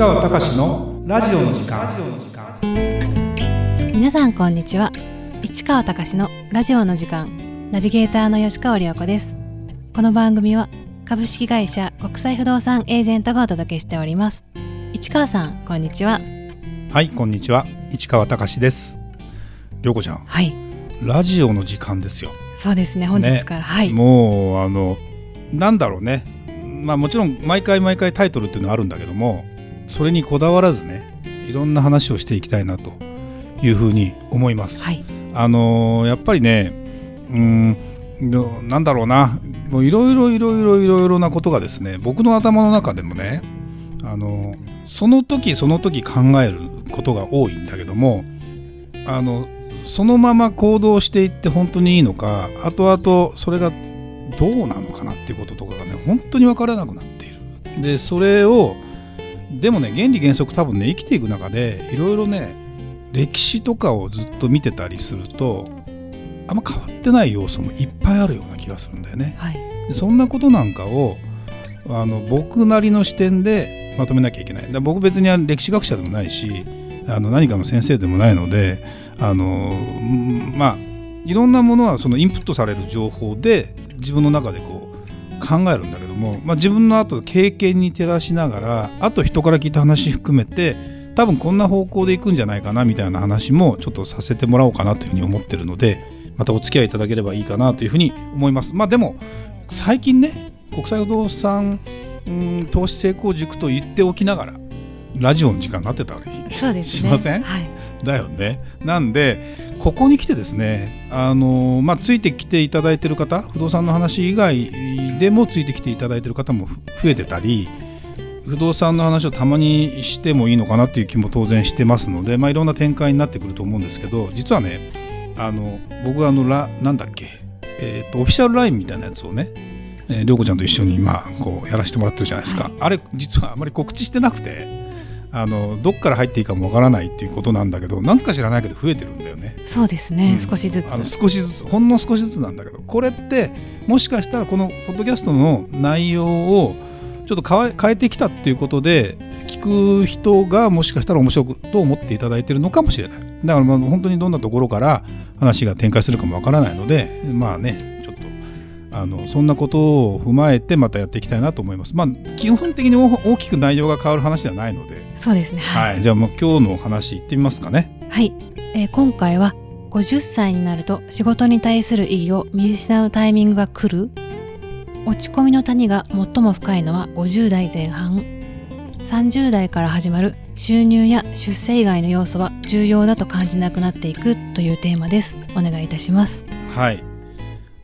川隆のラジオの時間。皆さんこんにちは。市川隆のラジオの時間。ナビゲーターの吉川良子です。この番組は株式会社国際不動産エージェントがお届けしております。市川さんこんにちは。はいこんにちは。市川隆です。良子ちゃん。はい。ラジオの時間ですよ。そうですね本日から、はい。もうあのなんだろうね。まあもちろん毎回毎回タイトルっていうのはあるんだけどもそれにこだわらずねいろんな話をしていきたいなというふうに思います。はいあのーやっぱりねうんのなんだろうなもういろいろいろいろいろいろなことがですね僕の頭の中でもねあのその時その時考えることが多いんだけどもあのそのまま行動していって本当にいいのか後々それがどうなのかなっていうこととかがね本当に分からなくなっている。でそれをでもね原理原則多分ね生きていく中でいろいろね歴史とかをずっと見てたりするとあんま変わってない要素もいっぱいあるような気がするんだよね。はいでそんなことなんかをあの僕なりの視点でまとめなきゃいけない。だ僕別に歴史学者でもないしあの何かの先生でもないのであのうんまあいろんなものはそのインプットされる情報で自分の中でこう考えるんだけども、まあ、自分の後経験に照らしながらあと人から聞いた話含めて多分こんな方向でいくんじゃないかなみたいな話もちょっとさせてもらおうかなというふうに思ってるのでまたお付き合いいただければいいかなというふうに思います。まあでも最近ね国際不動産うん投資成功塾と言っておきながらラジオの時間になってたわけ。そうですね。しません？はいだよね。なんでここに来てですねあの、まあ、ついてきていただいてる方不動産の話以外でもついてきていただいてる方も増えてたり不動産の話をたまにしてもいいのかなっていう気も当然してますので、まあ、いろんな展開になってくると思うんですけど実はねあの僕はあのラなんだっけ、えーとオフィシャル LINE みたいなやつをねえー涼子ちゃんと一緒に今こうやらせてもらってるじゃないですか、はいあれ実はあまり告知してなくてあのどっから入っていいかもわからないっていうことなんだけどなんか知らないけど増えてるんだよね。そうですね、うん。少しずつ。あの少しずつほんの少しずつなんだけどこれってもしかしたらこのポッドキャストの内容をちょっと変え変えてきたっていうことで聞く人がもしかしたら面白くと思っていただいてるのかもしれない。だからまあ本当にどんなところから話が展開するかもわからないのでまあねあのそんなことを踏まえてまたやっていきたいなと思います。まあ基本的に大大きく内容が変わる話ではないので、そうですね。はい、はい、じゃあもう今日の話いってみますかね。はい、えー今回は50歳になると仕事に対する意義を見失うタイミングが来る。落ち込みの谷が最も深いのは50代前半。30代から始まる収入や出世以外の要素は重要だと感じなくなっていくというテーマです。お願いいたします。はい。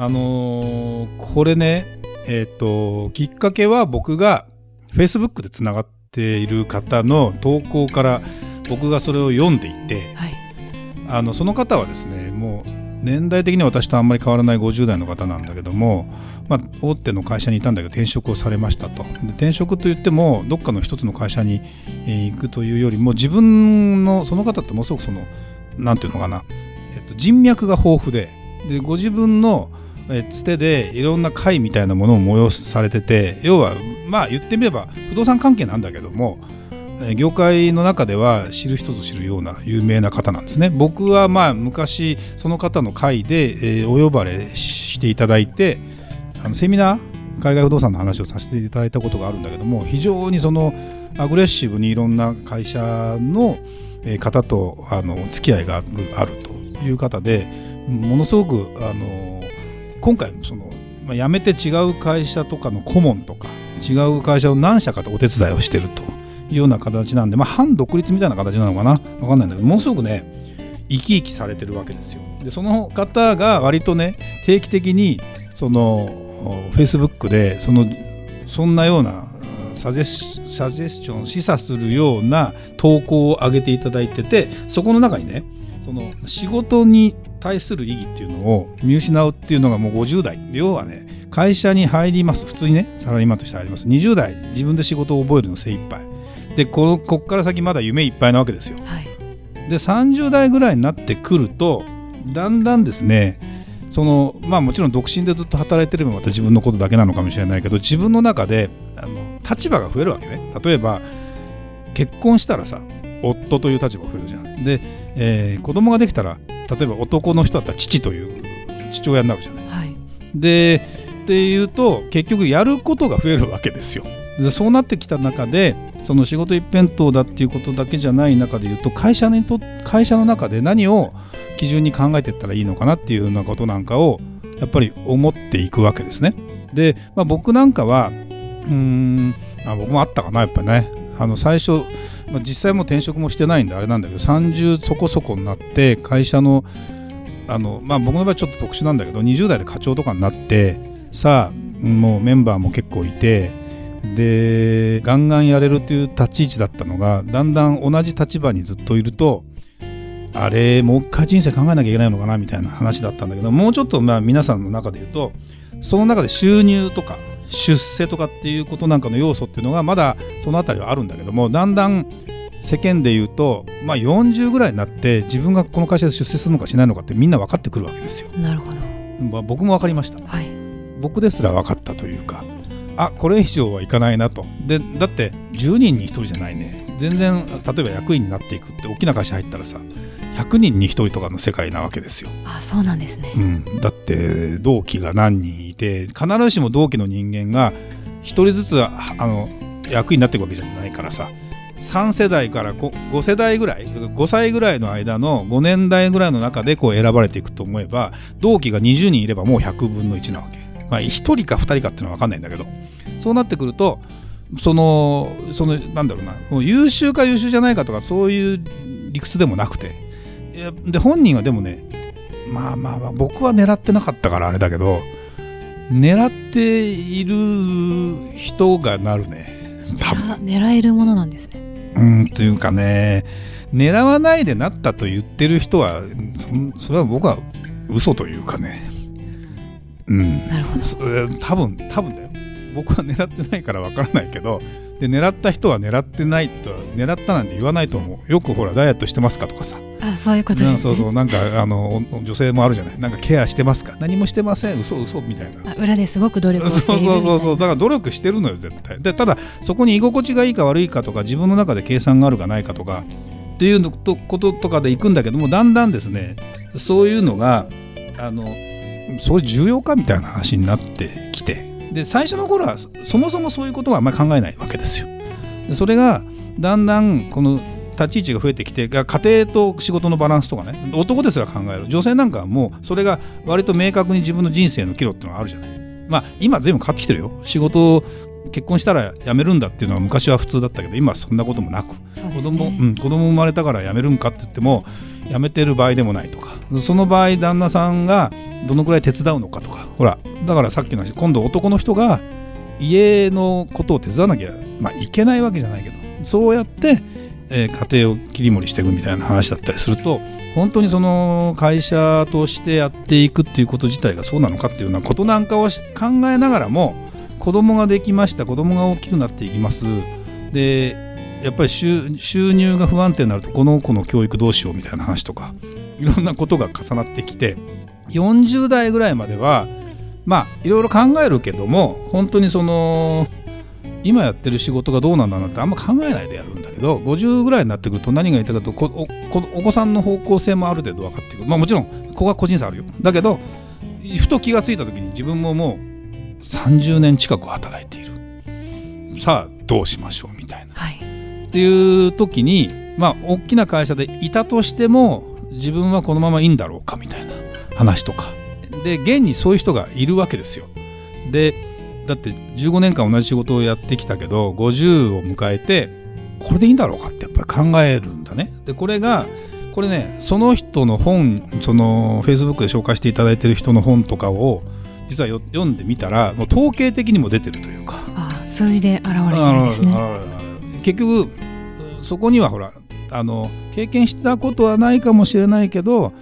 あのーこれね、えっ、と、きっかけは僕が Facebook でつながっている方の投稿から僕がそれを読んでいて、はいあのその方はですね、もう年代的には私とあんまり変わらない50代の方なんだけども、まあ、大手の会社にいたんだけど転職をされましたと。で転職といってもどっかの一つの会社にえー行くというよりも自分のその方ってものすごくそのなんていうのかな、えっと、人脈が豊富ででご自分のえつてでいろんな会みたいなものを催されてて要はまあ言ってみれば不動産関係なんだけども業界の中では知る人ぞ知るような有名な方なんですね。僕はまあ昔その方の会で、えお呼ばれしていただいてあのセミナー海外不動産の話をさせていただいたことがあるんだけども非常にそのアグレッシブにいろんな会社の方とあの付き合いがあるあるという方でものすごくあの今回その、まあ、辞めて違う会社とかの顧問とか違う会社を何社かとお手伝いをしてるというような形なんで、まあ、反独立みたいな形なのかな？わかんないんだけどものすごくね生き生きされてるわけですよ。でその方が割とね定期的にそのフェイスブックでそのそんなようなサジェスサジェスチョン示唆するような投稿を上げていただいててそこの中にねその仕事に対する意義っていうのを見失うっていうのがもう50代。要はね会社に入ります。普通にねサラリーマンとして入ります。20代自分で仕事を覚えるの精一杯。でこのこっから先まだ夢いっぱいなわけですよ。はい。で30代ぐらいになってくるとだんだんですねそのまあもちろん独身でずっと働いてればまた自分のことだけなのかもしれないけど自分の中であの立場が増えるわけね。例えば結婚したらさ夫という立場が増えるじゃんで、えー、子供ができたら例えば男の人だったら父という父親になるじゃない、はい、でっていうと結局やることが増えるわけですよ。でそうなってきた中でその仕事一辺倒だっていうことだけじゃない中で言うと会社にと会社の中で何を基準に考えていったらいいのかなっていうようなことなんかをやっぱり思っていくわけですね。で、まあ、僕なんかはうーんあ僕もあったかなやっぱね。あの最初、まあ、実際も転職もしてないんであれなんだけど30そこそこになって会社のあの、まあ、僕の場合ちょっと特殊なんだけど20代で課長とかになってさあもうメンバーも結構いてでガンガンやれるという立ち位置だったのがだんだん同じ立場にずっといるとあれもう一回人生考えなきゃいけないのかなみたいな話だったんだけどもうちょっとまあ皆さんの中で言うとその中で収入とか出世とかっていうことなんかの要素っていうのがまだその辺りはあるんだけどもだんだん世間で言うと、まあ、40ぐらいになって自分がこの会社で出世するのかしないのかってみんな分かってくるわけですよ。なるほど、まあ、僕も分かりました、はい、僕ですら分かったというかあこれ以上はいかないなと。でだって10人に1人じゃないね。全然例えば役員になっていくって大きな会社入ったらさ100人に1人とかの世界なわけですよ。あそうなんですね、うん、だって同期が何人いて必ずしも同期の人間が1人ずつあの役になっていくわけじゃないからさ3世代から 5, 5世代ぐらい5歳ぐらいの間の5年代ぐらいの中でこう選ばれていくと思えば同期が20人いればもう100分の1なわけ。まあ、1人か2人かっていうのは分かんないんだけどそうなってくるとそのそのなんだろうなもう優秀か優秀じゃないかとかそういう理屈でもなくてで本人はでもねまあまあまあ僕は狙ってなかったからあれだけど狙っている人がなるね。多分。狙えるものなんですね。うんというかね狙わないでなったと言ってる人はそそれは僕は嘘というかね。うん。なるほど。多分多分だよ。僕は狙ってないからわからないけどで狙った人は狙ってないと狙ったなんて言わないと思う。よくほらダイエットしてますかとかさ。あそういうことです、ね、そうそう。なんかあの女性もあるじゃない。なんかケアしてますか。何もしてません。嘘嘘みたいな。裏ですごく努力をしているそうそうそうそう。だから努力してるのよ絶対。でただそこに居心地がいいか悪いかとか自分の中で計算があるかないかとかっていうのとこととかでいくんだけどもだんだんですねそういうのがあのそれ重要かみたいな話になってきてで最初の頃はそもそもそういうことはあんまり考えないわけですよ。でそれがだんだんこの立ち位置が増えてきて家庭と仕事のバランスとかね男ですら考える。女性なんかはもうそれが割と明確に自分の人生の岐路っていうのがあるじゃない。まあ今随分変わってきてるよ。仕事結婚したら辞めるんだっていうのは昔は普通だったけど今はそんなこともなく、ね、子供、うん、子供生まれたから辞めるんかって言っても辞めてる場合でもないとかその場合旦那さんがどのくらい手伝うのかとかほらだからさっきの話今度男の人が家のことを手伝わなきゃ、まあ、いけないわけじゃないけどそうやって、えー、家庭を切り盛りしていくみたいな話だったりすると本当にその会社としてやっていくっていうこと自体がそうなのかっていうようなことなんかを考えながらも子供ができました子供が大きくなっていきます。でやっぱり収入が不安定になるとこの子の教育どうしようみたいな話とかいろんなことが重なってきて40代ぐらいまではまあいろいろ考えるけども本当にその今やってる仕事がどうなんだなってあんま考えないでやるんだけど50ぐらいになってくると何が言いたいかとお子さんの方向性もある程度分かってくる。まあもちろんここは個人差あるよ。だけどふと気がついた時に自分もも30年近く働いている。さあどうしましょうみたいな、はい、っていう時にまあ大きな会社でいたとしても自分はこのままいいんだろうかみたいな話とか。で現にそういう人がいるわけですよ。でだって15年間同じ仕事をやってきたけど50を迎えてこれでいいんだろうかってやっぱり考えるんだね。でこれがこれねその人の本その Facebook で紹介していただいてる人の本とかを実は読んでみたらもう統計的にも出てるというか。あ数字で現れてるんですね。結局そこにはほらあの経験したことはないかもしれないけど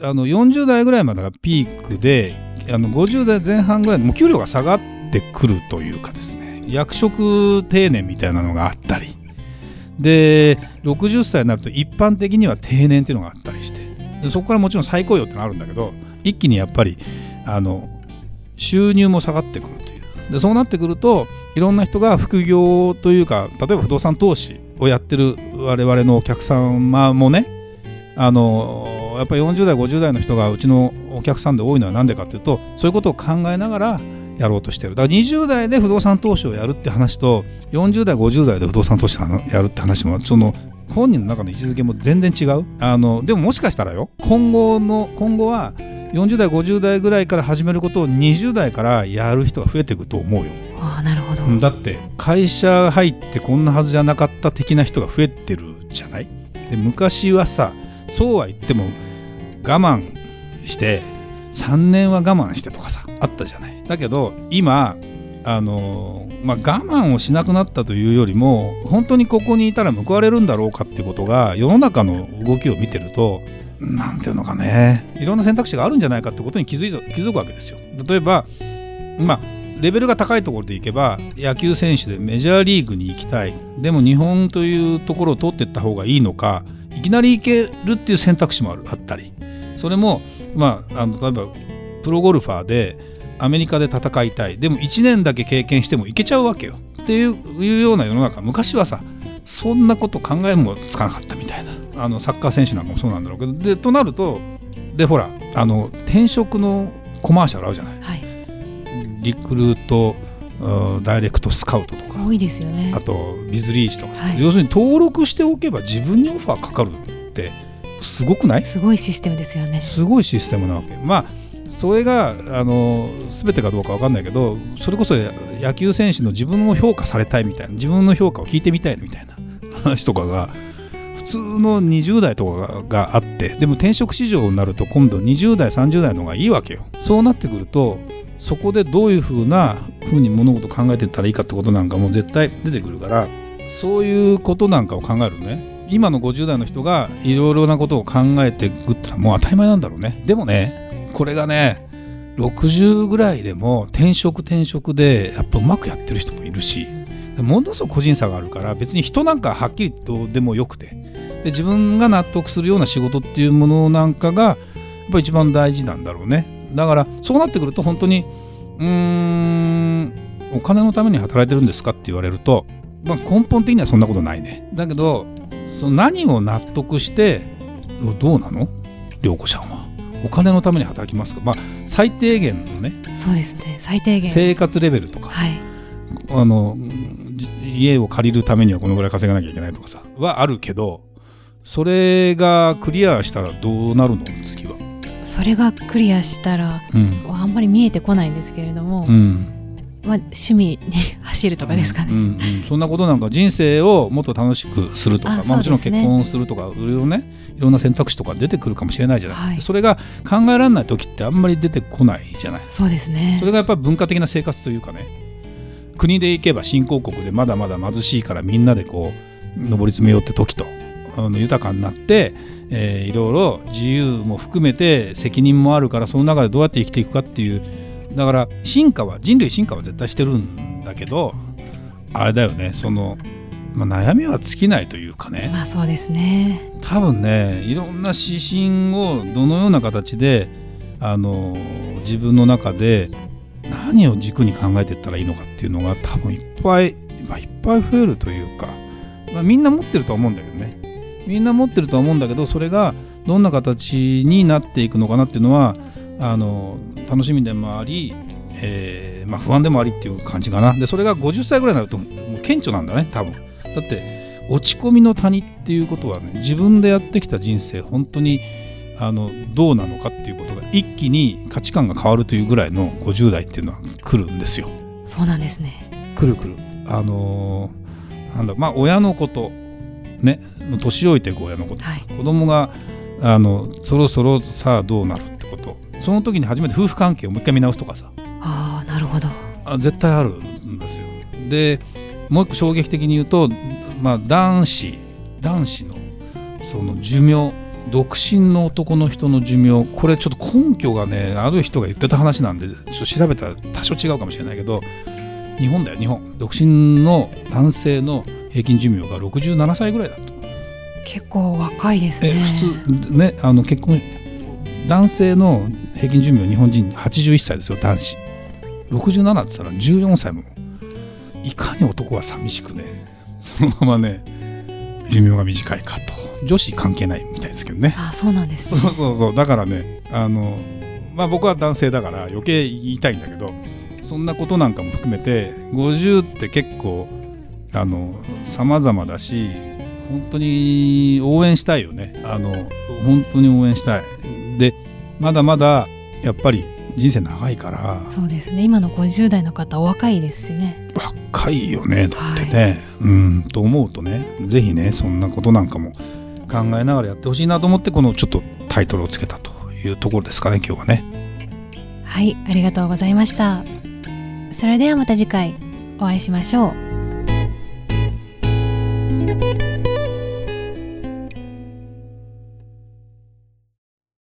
あの40代ぐらいまでがピークであの50代前半ぐらいでもう給料が下がってくるというかですね。役職定年みたいなのがあったり。で60歳になると一般的には定年っていうのがあったりして。でそこからもちろん再雇用ってのがあるんだけど一気にやっぱりあの収入も下がってくるという。でそうなってくるといろんな人が副業というか例えば不動産投資をやってる我々のお客様もねあのやっぱり40代50代の人がうちのお客さんで多いのは何でかっていうとそういうことを考えながらやろうとしてる。だから20代で不動産投資をやるって話と40代50代で不動産投資をやるって話もその本人の中の位置づけも全然違う？あのでももしかしたらよ今後の今後は40代50代ぐらいから始めることを20代からやる人が増えていくと思うよ。あなるほど。だって会社入ってこんなはずじゃなかった的な人が増えてるじゃない？で昔はさそうは言っても我慢して3年は我慢してとかさあったじゃない？だけど今あのまあ、我慢をしなくなったというよりも本当にここにいたら報われるんだろうかっていうことが世の中の動きを見てると何ていうのかね。いろんな選択肢があるんじゃないかってことに気づい気づくわけですよ。例えばまあレベルが高いところでいけば野球選手でメジャーリーグに行きたい。でも日本というところを通っていった方がいいのかいきなり行けるっていう選択肢もあるあったり。それもまああの例えばプロゴルファーでアメリカで戦いたい。でも1年だけ経験してもいけちゃうわけよ。っていうような世の中。昔はさそんなこと考えもつかなかったみたいな。あのサッカー選手なんかもそうなんだろうけど。でとなるとでほらあの転職のコマーシャルあるじゃない、はい、リクルートダイレクトスカウトとか。多いですよね。あとビズリーチとか、はい、要するに登録しておけば自分にオファーかかるってすごくない？すごいシステムですよね。すごいシステムなわけ。まあそれがあの全てかどうか分かんないけどそれこそ野球選手の自分を評価されたいみたいな自分の評価を聞いてみたいみたいな 話とかが普通の20代とかがあってでも転職市場になると今度20代30代の方がいいわけよ。そうなってくるとそこでどういうふうなふうに物事を考えてったらいいかってことなんかも絶対出てくるからそういうことなんかを考えるね。今の50代の人がいろいろなことを考えていくってのはもう当たり前なんだろうね。でもねこれがね60ぐらいでも転職転職でやっぱうまくやってる人もいるしものすごく個人差があるから別に人なんかはっきりとでもよくて。で自分が納得するような仕事っていうものなんかがやっぱ一番大事なんだろうね。だからそうなってくると本当にうーんお金のために働いてるんですかって言われると、まあ、根本的にはそんなことないね。だけどその何を納得してどうなの？涼子ちゃんは。お金のために働きますか、まあ、最低限のね。そうですね。最低限。生活レベルとか、はい、あの家を借りるためにはこのぐらい稼がなきゃいけないとかさ。はあるけどそれがクリアしたらどうなるの？次は。それがクリアしたら、うん、あんまり見えてこないんですけれども、うんまあ、趣味に走るとかですかね、うんうんうん、そんなことなんか人生をもっと楽しくするとか、まあ、もちろん結婚するとかいろいろねいろんな選択肢とか出てくるかもしれないじゃない、はい、それが考えられない時ってあんまり出てこないじゃない。そうですね。それがやっぱり文化的な生活というかね国で行けば新興国でまだまだ貧しいからみんなでこう上り詰めようって時とあの豊かになって、えー、いろいろ自由も含めて責任もあるからその中でどうやって生きていくかっていうだから進化は人類進化は絶対してるんだけどあれだよねそのまあ、悩みは尽きないというかね。まあそうですね。多分ねいろんな指針をどのような形であの自分の中で何を軸に考えていったらいいのかっていうのが多分いっぱい、まあ、いっぱい増えるというか、まあ、みんな持ってるとは思うんだけどね。みんな持ってるとは思うんだけどそれがどんな形になっていくのかなっていうのはあの楽しみでもあり、えーまあ、不安でもありっていう感じかな。でそれが50歳ぐらいになるともう顕著なんだね多分。だって落ち込みの谷っていうことはね自分でやってきた人生本当にあのどうなのかっていうことが一気に価値観が変わるというぐらいの50代っていうのは来るんですよ。そうなんですね。来る来る。あのー、なんだまあ親のことね年老いていく親のこと、はい、子供があのそろそろさあどうなるってことその時に初めて夫婦関係をもう一回見直すとかさ。あなるほど。あ絶対あるんですよ。でもう一個衝撃的に言うと、まあ、男子男子のその寿命独身の男の人の寿命これちょっと根拠がねある人が言ってた話なんでちょっと調べたら多少違うかもしれないけど日本だよ日本。独身の男性の平均寿命が67歳ぐらいだと結構若いですね。普通ねあの結婚男性の平均寿命日本人81歳ですよ男子。67って言ったら14歳も。いかに男は寂しくねそのままね寿命が短いかと。女子関係ないみたいですけどね。あそうなんです、ね、そうそうそう。だからねあのまあ僕は男性だから余計言いたいんだけどそんなことなんかも含めて50って結構あの様々だし本当に応援したいよね。あの本当に応援したい。でまだまだやっぱり人生長いから。そうですね。今の50代の方お若いですしね。若いよね。だってね、はい、うん。と思うとね是非ねそんなことなんかも考えながらやってほしいなと思ってこのちょっとタイトルをつけたというところですかね今日はね。はい。ありがとうございました。それではまた次回お会いしましょう